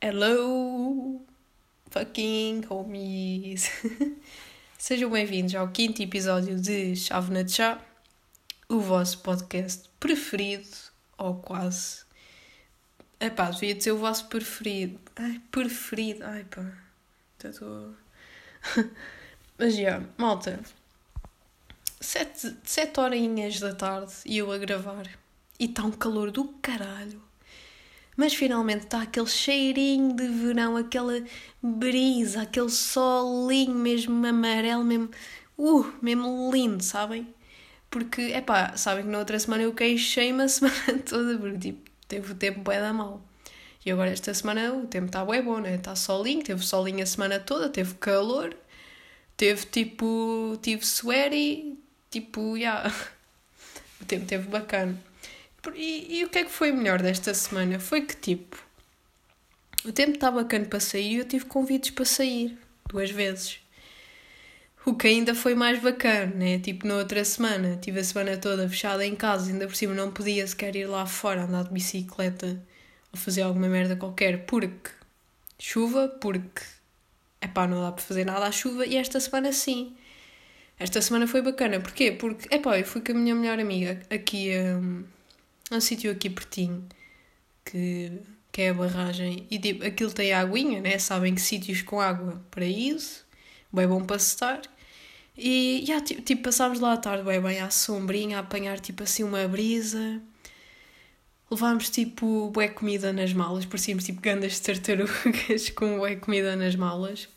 Hello, fucking homies! Sejam bem-vindos ao quinto episódio de Chávena de Chá, o vosso podcast preferido, ou quase. Epá, devia ser o vosso preferido. Ai, preferido. Ai pá, estou. Mas já, malta. Sete, sete horinhas da tarde e eu a gravar. E está um calor do caralho. Mas finalmente está aquele cheirinho de verão, aquela brisa, aquele solinho mesmo amarelo, mesmo, uh, mesmo lindo, sabem? Porque, é pá, sabem que na outra semana eu queixei-me a semana toda, porque tipo, teve o tempo bué da mal. E agora esta semana o tempo está bué bom, né? Está solinho, teve solinho a semana toda, teve calor, teve tipo, tive sweaty, tipo, já. Yeah. O tempo teve bacana. E, e, o que é que foi melhor desta semana? Foi que, tipo, o tempo estava bacana para sair e eu tive convites para sair duas vezes. O que ainda foi mais bacana, né? Tipo, na outra semana, tive a semana toda fechada em casa, ainda por cima não podia sequer ir lá fora andar de bicicleta ou fazer alguma merda qualquer, porque chuva, porque é pá, não dá para fazer nada à chuva, e esta semana sim. Esta semana foi bacana, porquê? Porque, é pá, eu fui com a minha melhor amiga aqui. Um, é um sítio aqui pertinho que, que é a barragem e tipo, aquilo tem aguinha, né? Sabem que sítios com água, paraíso, bem bom para estar. E yeah, tipo, tipo, passámos lá à tarde bem, bem à sombrinha, a apanhar tipo assim uma brisa. Levámos tipo bué comida nas malas, parecíamos tipo gandas de tartarugas com bué comida nas malas.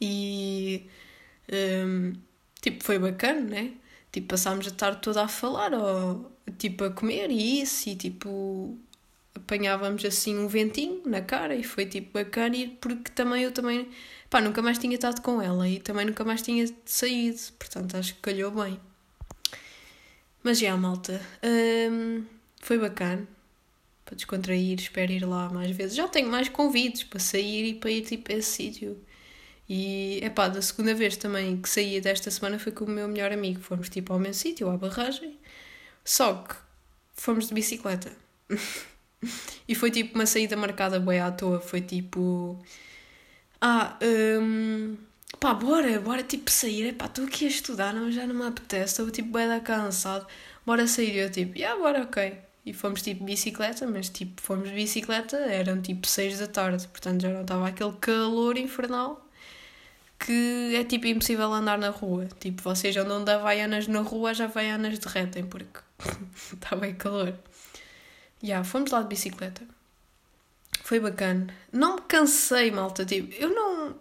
E um, tipo, foi bacana, né? Tipo, passámos a tarde toda a falar, ou tipo a comer e isso, e tipo apanhávamos assim um ventinho na cara e foi tipo bacana, e porque também eu também, pá, nunca mais tinha estado com ela e também nunca mais tinha saído, portanto acho que calhou bem. Mas já, malta, hum, foi bacana para descontrair, espero ir lá mais vezes. Já tenho mais convites para sair e para ir tipo a esse sítio. E é pá, da segunda vez também que saí desta semana foi com o meu melhor amigo. Fomos tipo ao mesmo sítio, à barragem. Só que fomos de bicicleta. e foi tipo uma saída marcada bem à toa. Foi tipo. Ah, um, pá, bora, bora tipo sair. Epá, estou aqui a estudar, não, já não me apetece. Estou tipo bem cansado. Bora sair. Eu tipo, yeah, bora, ok. E fomos tipo bicicleta, mas tipo, fomos de bicicleta, eram tipo 6 da tarde, portanto já não estava aquele calor infernal que é tipo impossível andar na rua. Tipo, vocês andam de havaianas na rua, já havaianas derretem porque está bem calor. Já, yeah, fomos lá de bicicleta. Foi bacana. Não me cansei, malta. Tipo, eu não.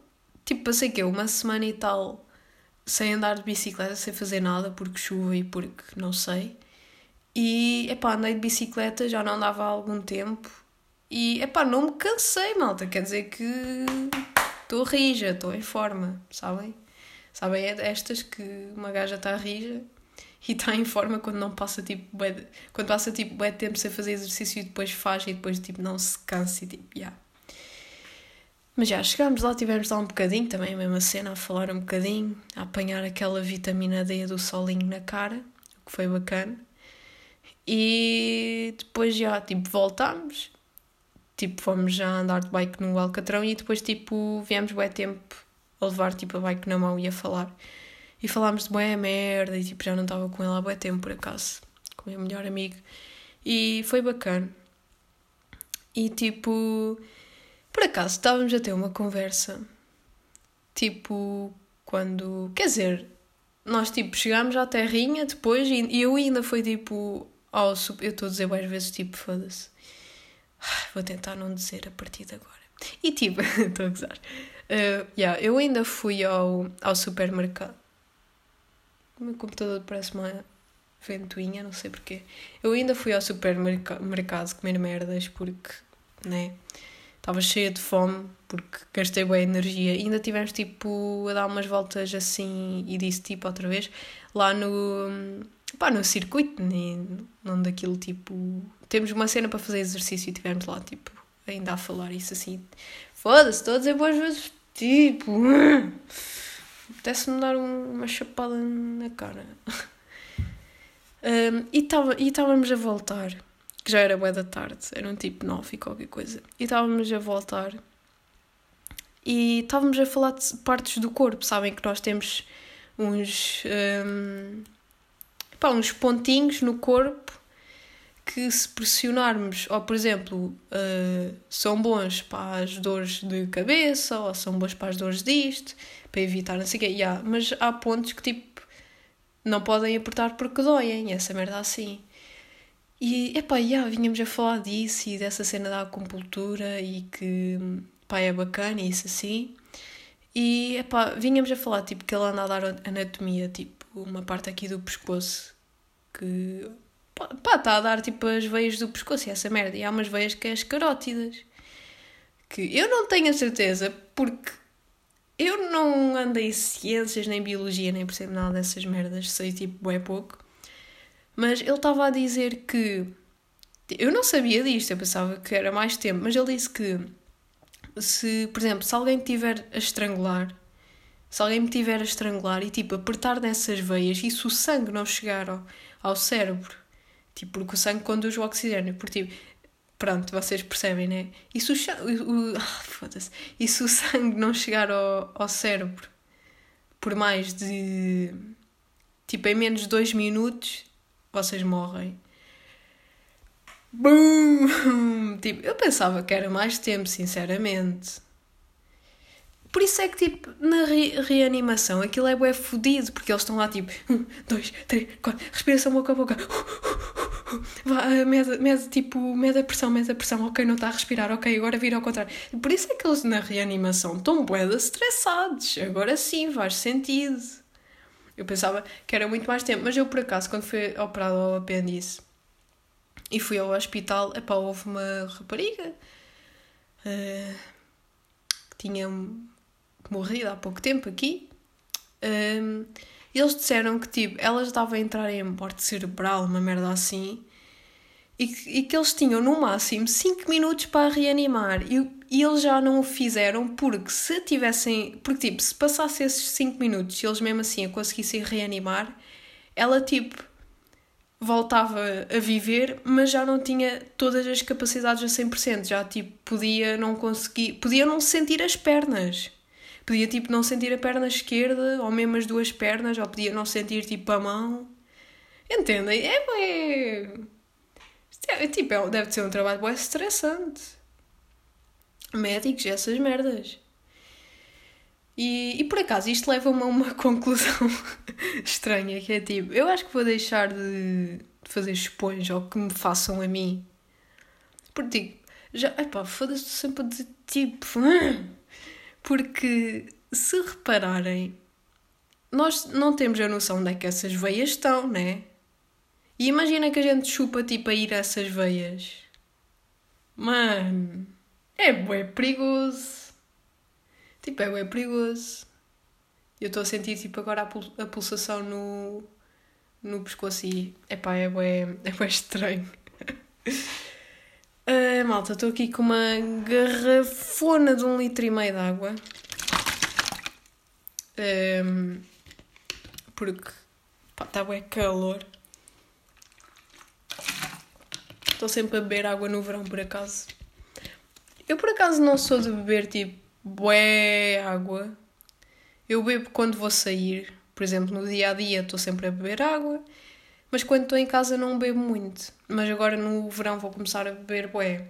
Tipo, passei que uma semana e tal sem andar de bicicleta, sem fazer nada, porque chuva e porque não sei. E, epá, andei de bicicleta, já não andava há algum tempo. E, epá, não me cansei, malta. Quer dizer que estou rija, estou em forma, sabem? Sabem, é destas que uma gaja está rija e está em forma quando não passa tipo bué, quando passa tipo bué tempo sem fazer exercício e depois faz e depois tipo não se cansa e tipo. Yeah. Mas já, chegámos lá, tivemos lá um bocadinho, também a mesma cena, a falar um bocadinho, a apanhar aquela vitamina D do solinho na cara, o que foi bacana. E depois já, tipo, voltámos tipo, fomos já andar de bike no Alcatrão e depois, tipo, viemos bué tempo a levar, tipo, a bike na mão e a falar. E falámos de bué merda e, tipo, já não estava com ela há bué tempo, por acaso, com o meu melhor amigo. E foi bacana. E, tipo, por acaso, estávamos a ter uma conversa, tipo, quando, quer dizer, nós, tipo, chegámos à terrinha depois e eu ainda foi, tipo, ao, eu estou a dizer várias vezes, tipo, foda-se Vou tentar não dizer a partir de agora. E tipo, estou a gozar. Uh, yeah, eu ainda fui ao, ao supermercado. O meu computador parece uma ventoinha, não sei porquê. Eu ainda fui ao supermercado comer merdas porque, né? Estava cheia de fome porque gastei boa energia. E ainda tivemos tipo a dar umas voltas assim e disse tipo outra vez lá no pá, no circuito, não daquilo tipo. Temos uma cena para fazer exercício e tivemos lá, tipo, ainda a falar isso assim. Foda-se, a dizer boas vezes, tipo. Apetece-me dar um, uma chapada na cara. Um, e estávamos a voltar que já era boa da tarde, eram tipo nove e qualquer coisa. E estávamos a voltar e estávamos a falar de partes do corpo, sabem que nós temos uns, um, pá, uns pontinhos no corpo que se pressionarmos, ou por exemplo, uh, são bons para as dores de cabeça, ou são bons para as dores disto, para evitar não sei o quê, yeah, mas há pontos que tipo não podem apertar porque doem, essa merda assim. E, epá, yeah, vinhamos a falar disso e dessa cena da acupuntura e que, pá, é bacana e isso assim. E, epá, vinhamos a falar, tipo, que ele anda a dar anatomia, tipo, uma parte aqui do pescoço que, pá, está a dar, tipo, as veias do pescoço e essa merda. E há umas veias que é as carótidas. Que eu não tenho a certeza, porque eu não andei em ciências, nem biologia, nem percebo nada dessas merdas, sei, tipo, é pouco. Mas ele estava a dizer que. Eu não sabia disto, eu pensava que era mais tempo, mas ele disse que se, por exemplo, se alguém tiver a estrangular, se alguém me tiver a estrangular e tipo apertar nessas veias e se o sangue não chegar ao, ao cérebro, tipo, porque o sangue conduz o oxigênio, porque tipo, pronto, vocês percebem, né? E se o, o, ah, e se o sangue não chegar ao, ao cérebro por mais de tipo em menos de dois minutos, vocês morrem. Boom! Tipo, eu pensava que era mais tempo, sinceramente. Por isso é que, tipo, na re reanimação aquilo é bué fodido, porque eles estão lá, tipo, um, dois, três, quatro, respiração boca a boca, Vá, mede, tipo, mede a pressão, mede a pressão, ok, não está a respirar, ok, agora vira ao contrário. Por isso é que eles na reanimação estão bué estressados, agora sim, faz sentido. Eu pensava que era muito mais tempo, mas eu por acaso, quando fui operado ao apêndice e fui ao hospital, epá, houve uma rapariga uh, tinha morrido há pouco tempo aqui. Um, eles disseram que tipo, ela estava a entrar em morte cerebral, uma merda assim, e que, e que eles tinham no máximo 5 minutos para reanimar. E, e eles já não o fizeram porque se tivessem. Porque tipo, se passasse esses 5 minutos e eles mesmo assim a conseguissem reanimar, ela tipo voltava a viver, mas já não tinha todas as capacidades a 100%, já tipo podia não conseguir, podia não sentir as pernas. Podia tipo não sentir a perna esquerda, ou mesmo as duas pernas, ou podia não sentir tipo a mão. Entendem? É, é, é tipo, é, deve ser um trabalho bem estressante. Médicos, essas merdas. E, e por acaso isto leva-me a uma conclusão estranha, que é tipo, eu acho que vou deixar de, fazer esponja ou que me façam a mim. Porque digo, já, epá, foda-se sempre de tipo. Porque se repararem, nós não temos a noção onde é que essas veias estão, né? E imagina que a gente chupa tipo a ir a essas veias. Mano, é bué perigoso. Tipo, é bué perigoso. Eu estou a sentir tipo agora a, pulsação no, no pescoço e epá, é bué, é bué estranho. Uh, malta, estou aqui com uma garrafona de um litro e meio de água. Um, porque está bem calor. Estou sempre a beber água no verão, por acaso. Eu, por acaso, não sou de beber tipo bué água. Eu bebo quando vou sair. Por exemplo, no dia a dia estou sempre a beber água. Mas quando estou em casa não bebo muito. Mas agora no verão vou começar a beber bué.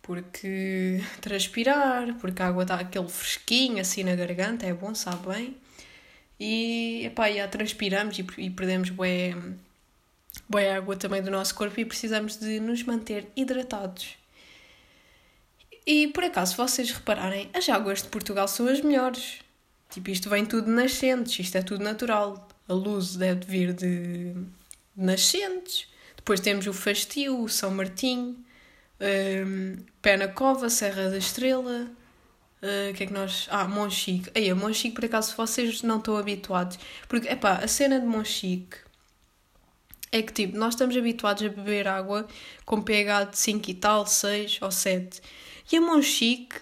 Porque transpirar, porque a água dá aquele fresquinho assim na garganta, é bom, sabe bem. E, epá, já transpiramos e, e perdemos bué, bué água também do nosso corpo e precisamos de nos manter hidratados. E por acaso, se vocês repararem, as águas de Portugal são as melhores. Tipo, isto vem tudo nascentes, isto é tudo natural. A luz deve vir de nascentes. Depois temos o Fastio, o São Martinho, um, Pé na Cova, Serra da Estrela. Uh, que é que nós. Ah, Monchique. Aí, a Monchique, por acaso, vocês não estão habituados. Porque, epá, a cena de Monchique é que, tipo, nós estamos habituados a beber água com pH de 5 e tal, 6 ou 7. E a Monchique,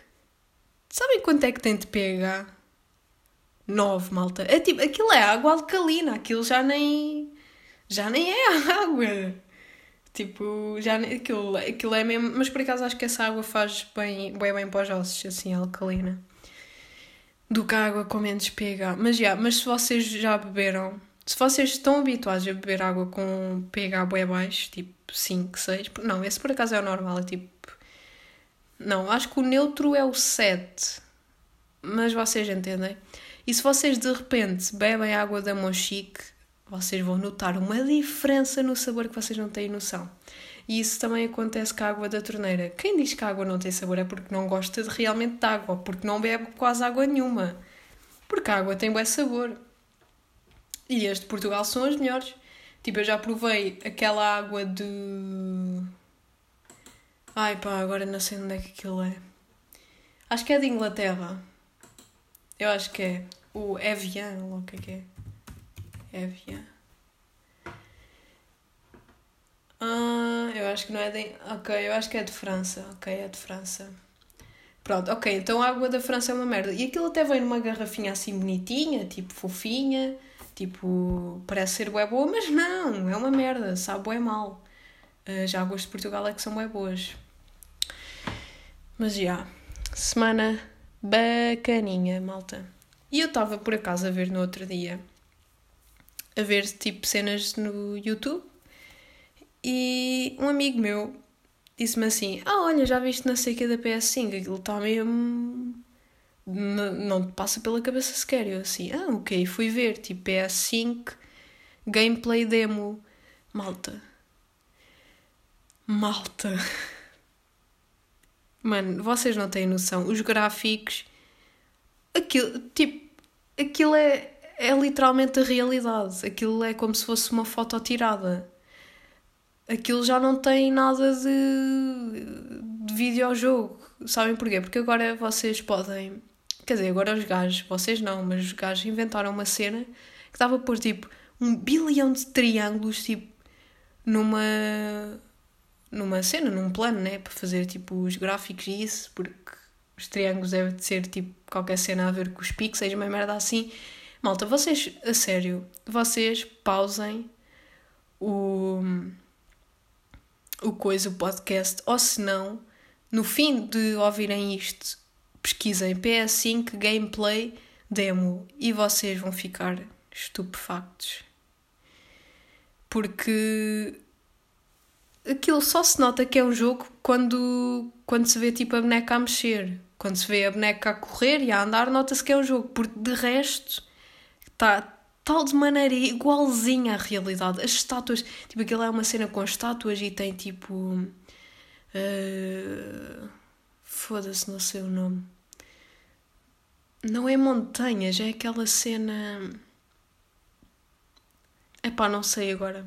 sabem quanto é que tem de pH? 9, malta. É tipo, aquilo é água alcalina, aquilo já nem já nem é água. Tipo, já aquilo, aquilo é mesmo. Mas por acaso acho que essa água faz bem, bem, bem para os ossos, assim, alcalina. Do que a água com menos pH. Mas já, mas se vocês já beberam, se vocês estão habituados a beber água com pH bem baixo, tipo 5, 6, não, esse por acaso é o normal, é tipo. Não, acho que o neutro é o 7. Mas vocês entendem? E se vocês de repente bebem água da Monchique, vocês vão notar uma diferença no sabor que vocês não têm noção. E isso também acontece com a água da torneira. Quem diz que a água não tem sabor é porque não gosta de realmente de água, porque não bebe quase água nenhuma. Porque a água tem bom sabor. E as de Portugal são as melhores. Tipo, eu já provei aquela água de. Ai pá, agora não sei onde é que aquilo é. Acho que é de Inglaterra. Eu acho que é. O Evian, ou o que é que é? Evian. Ah, eu acho que não é de. Ok, eu acho que é de França. Ok, é de França. Pronto, ok, então a água da França é uma merda. E aquilo até vem numa garrafinha assim bonitinha, tipo fofinha, tipo, parece ser bué boa, mas não, é uma merda, sabe bué mal. Uh, já águas de Portugal é que são bué boas. Mas já, semana bacaninha, malta. E eu estava por acaso a ver no outro dia, a ver tipo cenas no YouTube, e um amigo meu disse-me assim: Ah, olha, já viste na seca da PS5? Aquilo está mesmo. Não, te passa pela cabeça sequer. Eu assim: Ah, ok, fui ver, tipo PS5, gameplay demo. Malta. Malta. Mano, vocês não têm noção. Os gráficos. Aquilo, tipo, aquilo é, é literalmente a realidade. Aquilo é como se fosse uma foto tirada. Aquilo já não tem nada de, de videojogo. Sabem porquê? Porque agora vocês podem. Quer dizer, agora os gajos, vocês não, mas os gajos inventaram uma cena que dava por tipo um bilhão de triângulos, tipo, numa numa cena, num plano, né? Para fazer tipo os gráficos e isso, porque os triângulos devem ser tipo qualquer cena a ver com os pixels, uma merda assim. Malta, vocês, a sério, vocês pausem o, o coisa, o podcast, ou se não, no fim de ouvirem isto, pesquisem PS5 gameplay demo e vocês vão ficar estupefactos. Porque aquilo só se nota que é um jogo quando, quando se vê tipo a boneca a mexer. Quando se vê a boneca a correr e a andar, nota-se que é um jogo, porque de resto está tal de maneira igualzinha à realidade. As estátuas, tipo, aquilo é uma cena com estátuas e tem tipo. Uh, Foda-se, não sei o nome. Não é montanhas, é aquela cena. Epá, não sei agora.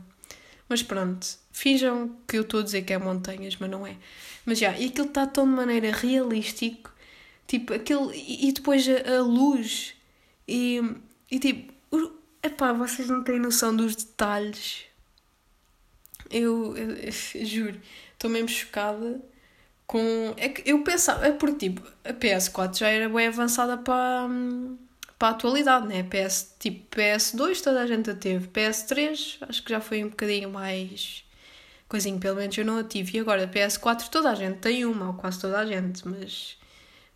Mas pronto, finjam que eu estou a dizer que é montanhas, mas não é. Mas já, e aquilo está tão de maneira realístico, tipo, aquele. E, depois a, a, luz, e, e tipo, epá, vocês não têm noção dos detalhes. Eu, eu, eu juro, estou mesmo chocada com. É que eu pensava, é porque tipo, a PS4 já era bem avançada para para a atualidade, né? PS, tipo PS2 toda a gente a teve, PS3 acho que já foi um bocadinho mais coisinho, pelo menos eu não a tive. E agora PS4 toda a gente tem uma, ou quase toda a gente, mas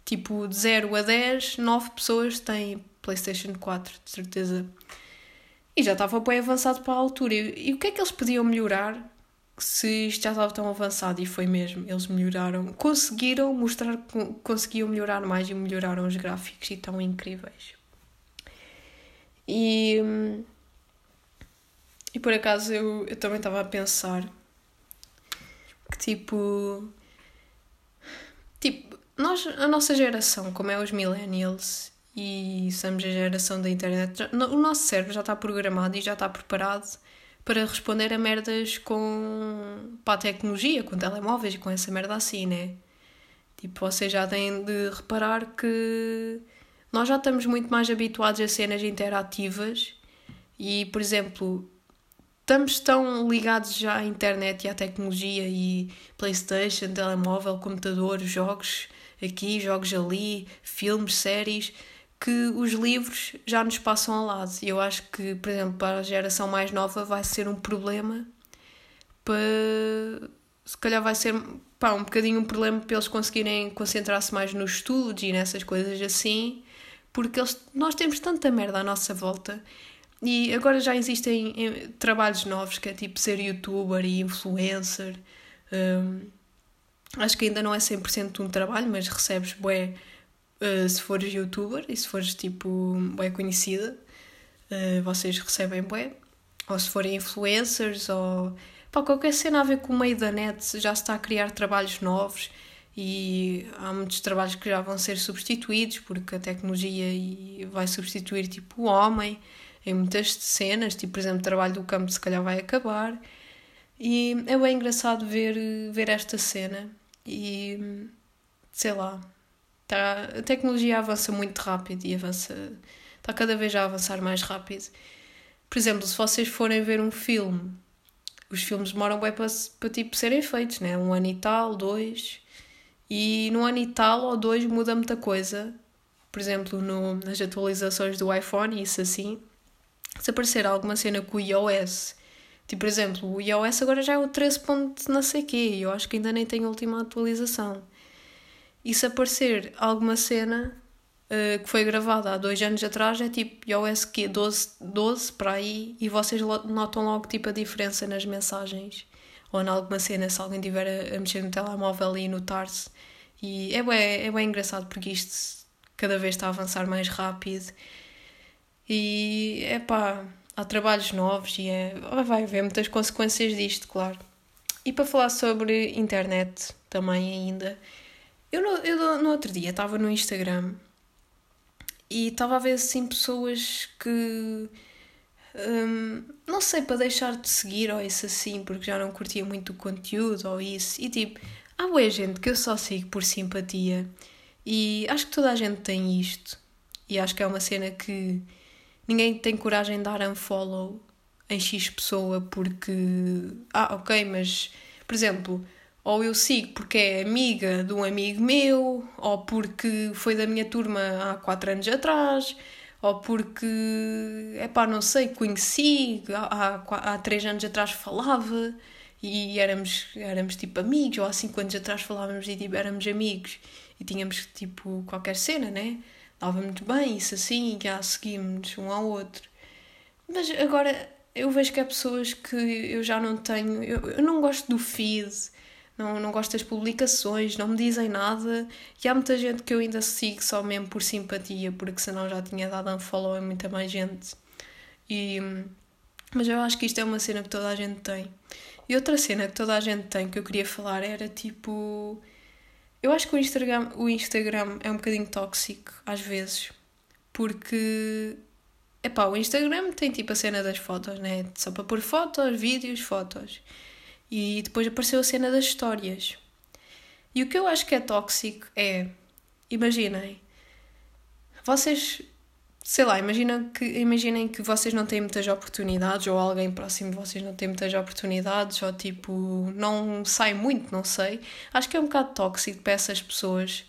tipo de 0 a 10, 9 pessoas têm PlayStation 4, de certeza. E já estava bem avançado para a altura. E, e o que é que eles podiam melhorar se isto já estava tão avançado? E foi mesmo, eles melhoraram, conseguiram mostrar que conseguiam melhorar mais e melhoraram os gráficos e tão incríveis. E, e por acaso eu, eu também estava a pensar que tipo. Tipo, nós, a nossa geração, como é os millennials e somos a geração da internet, o nosso cérebro já está programado e já está preparado para responder a merdas com a tecnologia, com telemóveis com essa merda assim, né? Tipo, vocês já têm de reparar que nós já estamos muito mais habituados a cenas interativas e, por exemplo, estamos tão ligados já à internet e à tecnologia e PlayStation, telemóvel, computador, jogos aqui, jogos ali, filmes, séries, que os livros já nos passam ao lado. E eu acho que, por exemplo, para a geração mais nova vai ser um problema para. Se calhar vai ser pá, um bocadinho um problema para eles conseguirem concentrar-se mais nos estudos e nessas coisas assim, porque eles, nós temos tanta merda à nossa volta e agora já existem trabalhos novos que é tipo ser youtuber e influencer. Um, acho que ainda não é 100% um trabalho, mas recebes bué uh, se fores youtuber e se fores tipo bué conhecida, uh, vocês recebem bué. Ou se forem influencers ou pá, qualquer cena a ver com o meio da net, já se está a criar trabalhos novos e há muitos trabalhos que já vão ser substituídos porque a tecnologia vai substituir tipo o homem em muitas cenas, tipo, por exemplo, o trabalho do campo se calhar vai acabar. E é bem engraçado ver, ver esta cena e sei lá, tá, a tecnologia avança muito rápido e avança, está cada vez a avançar mais rápido. Por exemplo, se vocês forem ver um filme, os filmes demoram bem para, para tipo, serem feitos, né? um ano e tal, dois, e num ano e tal ou dois muda muita coisa. Por exemplo, no, nas atualizações do iPhone, isso assim, se aparecer alguma cena com o iOS, tipo, por exemplo, o iOS agora já é o 13. não sei quê, eu acho que ainda nem tem a última atualização. E se aparecer alguma cena uh, que foi gravada há dois anos atrás, é tipo iOS que 12, 12 para aí, e vocês notam logo tipo a diferença nas mensagens ou em alguma cena, se alguém estiver a, a mexer no telemóvel e notar-se. E é bem, é bem engraçado porque isto cada vez está a avançar mais rápido e é pá, há trabalhos novos e é, vai haver muitas consequências disto, claro. E para falar sobre internet também ainda, eu no, eu no outro dia estava no Instagram e estava a ver assim pessoas que hum, não sei para deixar de seguir ou isso assim, porque já não curtia muito o conteúdo ou isso. E tipo, há boa gente que eu só sigo por simpatia e acho que toda a gente tem isto. E acho que é uma cena que ninguém tem coragem de dar unfollow em X pessoa porque. Ah, ok, mas. Por exemplo, ou eu sigo porque é amiga de um amigo meu, ou porque foi da minha turma há 4 anos atrás, ou porque. É pá, não sei, conheci, há, há, há 3 anos atrás falava e éramos, éramos tipo amigos, ou há 5 anos atrás falávamos e tipo, éramos amigos e tínhamos tipo qualquer cena, né? muito bem, isso assim, já seguimos um ao outro. Mas agora eu vejo que há pessoas que eu já não tenho. Eu, eu não gosto do feed, não, não gosto das publicações, não me dizem nada. E há muita gente que eu ainda sigo só mesmo por simpatia, porque senão já tinha dado um follow a muita mais gente. E, mas eu acho que isto é uma cena que toda a gente tem. E outra cena que toda a gente tem que eu queria falar era tipo eu acho que o Instagram, o Instagram é um bocadinho tóxico, às vezes, porque. Epá, o Instagram tem tipo a cena das fotos, né? Só para pôr fotos, vídeos, fotos. E depois apareceu a cena das histórias. E o que eu acho que é tóxico é. Imaginem. Vocês sei lá, imagina que, imaginem que vocês não têm muitas oportunidades, ou alguém próximo de vocês não tem muitas oportunidades, ou tipo, não sai muito, não sei. Acho que é um bocado tóxico para essas pessoas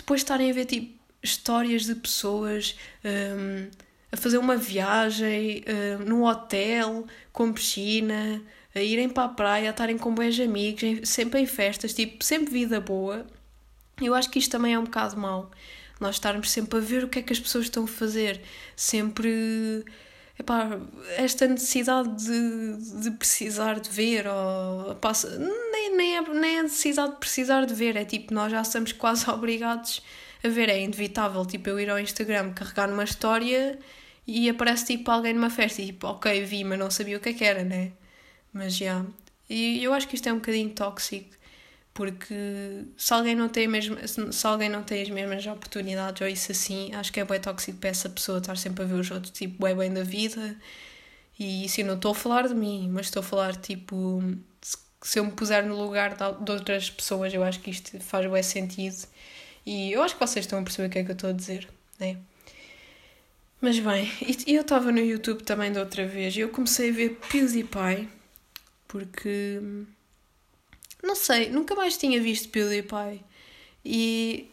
depois estarem a ver tipo histórias de pessoas um, a fazer uma viagem um, num hotel com piscina, a irem para a praia, a estarem com bons amigos, sempre em festas, tipo, sempre vida boa. Eu acho que isto também é um bocado mau nós estarmos sempre a ver o que é que as pessoas estão a fazer, sempre epá, esta necessidade de, de precisar de ver, ou passa, nem, nem, é, nem é necessidade de precisar de ver, é tipo, nós já estamos quase obrigados a ver, é inevitável, tipo, eu ir ao Instagram carregar numa história e aparece tipo alguém numa festa e tipo, ok, vi, mas não sabia o que é que era, né? Mas já. E eu acho que isto é um bocadinho tóxico porque se alguém não tem mesmo se alguém não tem as mesmas oportunidades ou isso assim acho que é bem tóxico para essa pessoa estar sempre a ver os outros tipo bem bem da vida. E assim não estou a falar de mim mas estou a falar tipo se eu me puser no lugar de outras pessoas eu acho que isto faz bem sentido. E eu acho que vocês estão a perceber o que é que eu estou a dizer né? Mas bem, eu estava no YouTube também da outra vez e eu comecei a ver PewDiePie porque não sei, nunca mais tinha visto PewDiePie. E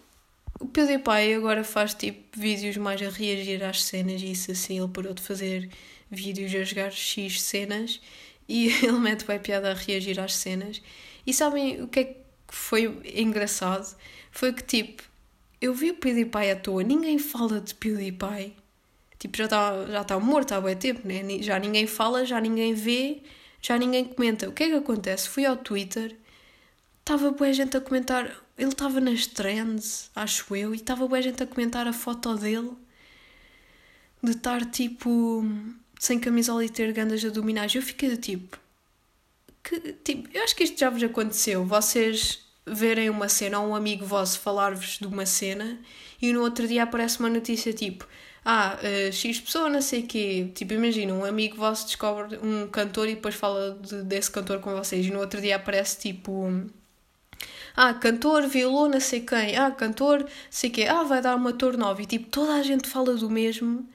o PewDiePie agora faz tipo vídeos mais a reagir às cenas e isso assim. Ele parou de fazer vídeos a jogar X cenas. e ele mete bem piada a reagir às cenas. E sabem o que é que foi engraçado? Foi que tipo, eu vi o PewDiePie à toa, ninguém fala de PewDiePie. Tipo, já está já tá morto há bem tempo, né? Já ninguém fala, já ninguém vê, já ninguém comenta. O que é que acontece? Fui ao Twitter, estava boa gente a comentar. Ele estava nas trends, acho eu, e estava boa gente a comentar a foto dele de estar tipo sem camisola e ter gandas abdominais. Eu fiquei do tipo, que, tipo, eu acho que isto já vos aconteceu. Vocês verem uma cena ou um amigo vosso falar-vos de uma cena e no outro dia aparece uma notícia tipo ah, uh, X pessoa, não sei quê. Tipo, imagina, um amigo vosso descobre um cantor e depois fala de, desse cantor com vocês. E no outro dia aparece tipo ah, cantor violou não sei quem, ah, cantor sei quê, ah, vai dar uma tour nova. E tipo, toda a gente fala do mesmo.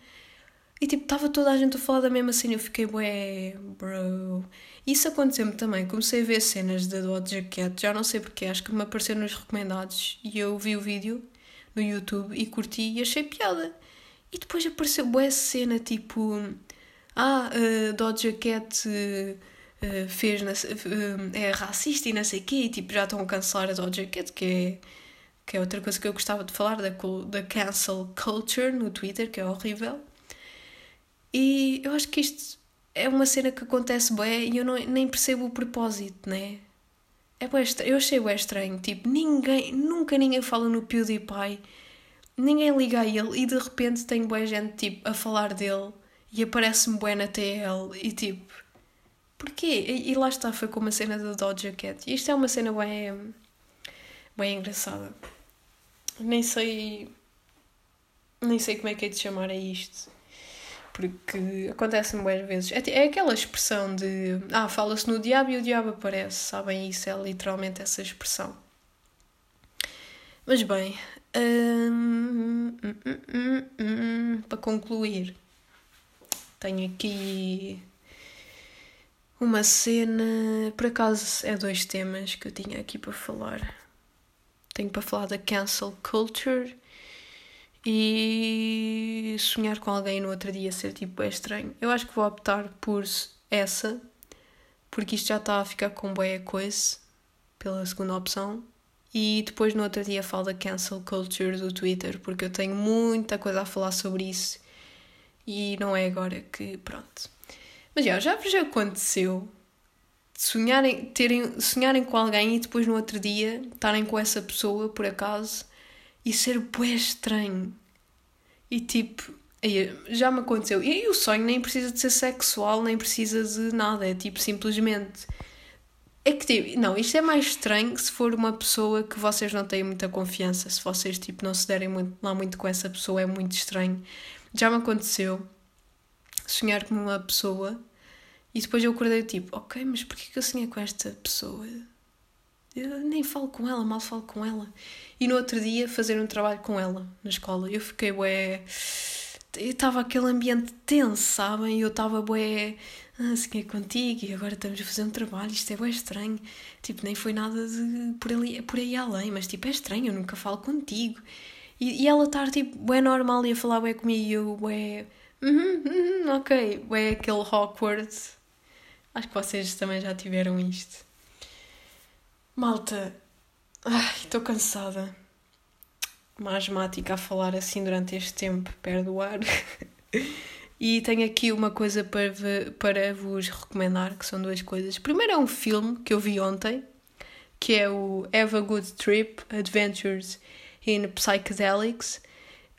E tipo, estava toda a gente a falar da mesma cena. Eu fiquei, ué, bro. Isso aconteceu-me também. Comecei a ver cenas da Doja Cat, já não sei porquê, acho que me apareceu nos recomendados. E eu vi o vídeo no YouTube e curti e achei piada. E depois apareceu boa cena tipo, ah, uh, Doja Cat uh, fez, uh, é racista e não sei o quê, e tipo, já estão a cancelar a Doja Cat, que é, que é outra coisa que eu gostava de falar, da, da cancel culture no Twitter, que é horrível. E eu acho que isto é uma cena que acontece bem e eu não, nem percebo o propósito, né? É bem eu achei bem estranho, tipo, ninguém, nunca ninguém fala no PewDiePie, ninguém liga a ele e de repente tem boa gente, tipo, a falar dele e aparece-me bué na TL e tipo, porquê? E, e, lá está, foi como a cena da Doja Cat. E isto é uma cena bem, bem engraçada. Nem sei, nem sei como é que é de chamar a isto porque acontece-me várias vezes. É, é aquela expressão de ah, fala-se no diabo e o diabo aparece, sabem? Isso é literalmente essa expressão. Mas bem, para concluir, tenho aqui uma cena. Por acaso é dois temas que eu tinha aqui para falar. Tenho para falar da cancel culture e sonhar com alguém no outro dia ser tipo é estranho. Eu acho que vou optar por essa, porque isto já está a ficar com boa coisa, pela segunda opção. E depois no outro dia falo da cancel culture do Twitter, porque eu tenho muita coisa a falar sobre isso e não é agora que pronto. Mas já, já vos aconteceu sonharem, terem, sonharem com alguém e depois no outro dia estarem com essa pessoa por acaso e ser bué estranho. E tipo, já me aconteceu. E o sonho nem precisa de ser sexual, nem precisa de nada. É tipo, simplesmente. É que tipo, não, isto é mais estranho se for uma pessoa que vocês não têm muita confiança. Se vocês tipo, não se derem muito, lá muito com essa pessoa, é muito estranho. Já me aconteceu sonhar com uma pessoa e depois eu acordei tipo, ok, mas porquê que eu sonhei com esta pessoa? Eu nem falo com ela, mal falo com ela. E no outro dia fazer um trabalho com ela na escola. Eu fiquei bué. Estava aquele ambiente tenso, sabem? Eu estava bué. Assim é contigo e agora estamos a fazer um trabalho. Isto é bué estranho. Tipo, nem foi nada de por, ali, por aí além, mas tipo, é estranho. Eu nunca falo contigo. E, e ela estar tipo bué normal e a falar bué comigo e eu bué. Uhum, uhum, ok. Bué aquele awkward. Acho que vocês também já tiveram isto. Malta, estou cansada. Uma asmática a falar assim durante este tempo, perdoar. e tenho aqui uma coisa para, para vos recomendar, que são duas coisas. Primeiro é um filme que eu vi ontem, que é o Have a Good Trip Adventures in Psychedelics.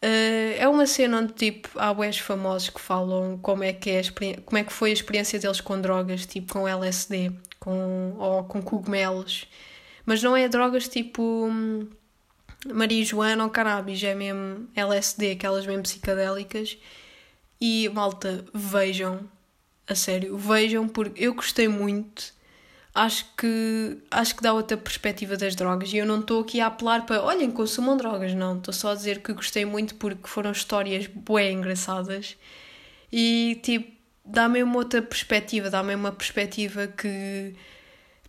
Uh, é uma cena onde tipo, há webs famosos que falam como é que, é como é que foi a experiência deles com drogas, tipo com LSD com, ou com cogumelos. Mas não é drogas tipo hum, marijuana ou cannabis, é mesmo LSD, aquelas mesmo psicadélicas. E malta, vejam, a sério, vejam, porque eu gostei muito. Acho que, acho que dá outra perspectiva das drogas. E eu não estou aqui a apelar para, olhem, consumam drogas, não. Estou só a dizer que gostei muito porque foram histórias bem engraçadas. E tipo, dá-me uma outra perspectiva, dá-me uma perspectiva que,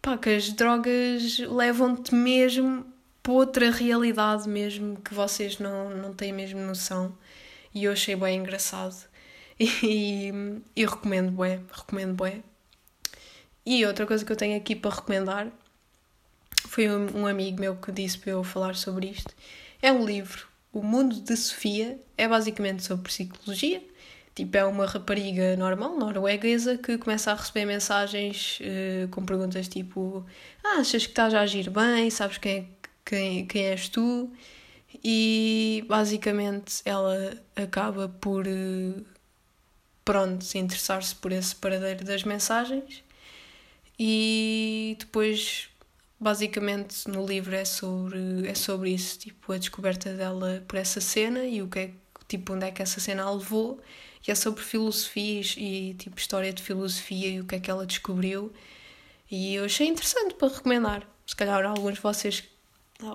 pá, que as drogas levam-te mesmo para outra realidade mesmo que vocês não, não têm mesmo noção. E eu achei bem engraçado. E, e recomendo bem, recomendo bem. E outra coisa que eu tenho aqui para recomendar foi um amigo meu que disse para eu falar sobre isto. É um livro, O Mundo de Sofia, é basicamente sobre psicologia. Tipo, é uma rapariga normal, norueguesa, que começa a receber mensagens uh, com perguntas tipo: ah, Achas que estás a agir bem? Sabes quem, é, quem, quem és tu? E basicamente ela acaba por, uh, pronto, interessar-se por esse paradeiro das mensagens. E depois basicamente no livro é sobre, é sobre isso, tipo, a descoberta dela por essa cena e o que é, tipo, onde é que essa cena a levou, e é sobre filosofias e, tipo, história de filosofia e o que é que ela descobriu, e eu achei interessante para recomendar. Se calhar alguns de vocês.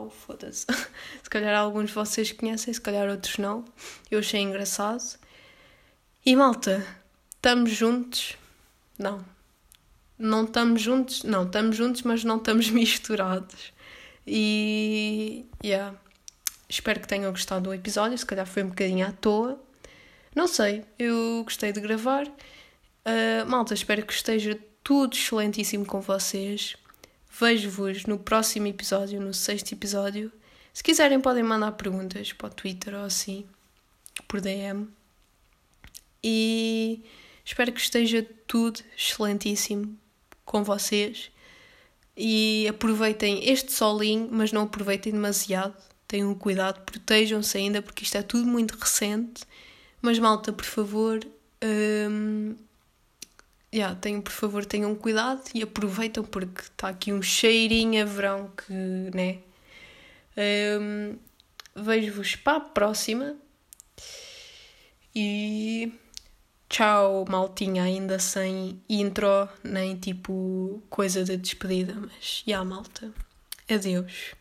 Foda-se. se calhar alguns de vocês conhecem, se calhar outros não. Eu achei engraçado. E malta, estamos juntos? Não, não estamos juntos, não, estamos juntos, mas não estamos misturados. E, yeah, espero que tenham gostado do episódio, se calhar foi um bocadinho à toa. Não sei, eu gostei de gravar. Uh, malta, espero que esteja tudo excelentíssimo com vocês. Vejo-vos no próximo episódio, no sexto episódio. Se quiserem, podem mandar perguntas para o Twitter ou assim, por DM. E espero que esteja tudo excelentíssimo com vocês e aproveitem este solinho, mas não aproveitem demasiado. Tenham cuidado, protejam-se ainda, porque isto é tudo muito recente. Mas malta, por favor, um, yeah, tenham, por favor, tenham cuidado e aproveitam porque está aqui um cheirinho a verão que, né? Um, Vejo-vos para a próxima e tchau, maltinha, ainda sem intro, nem tipo coisa de despedida, mas já, malta. Adeus.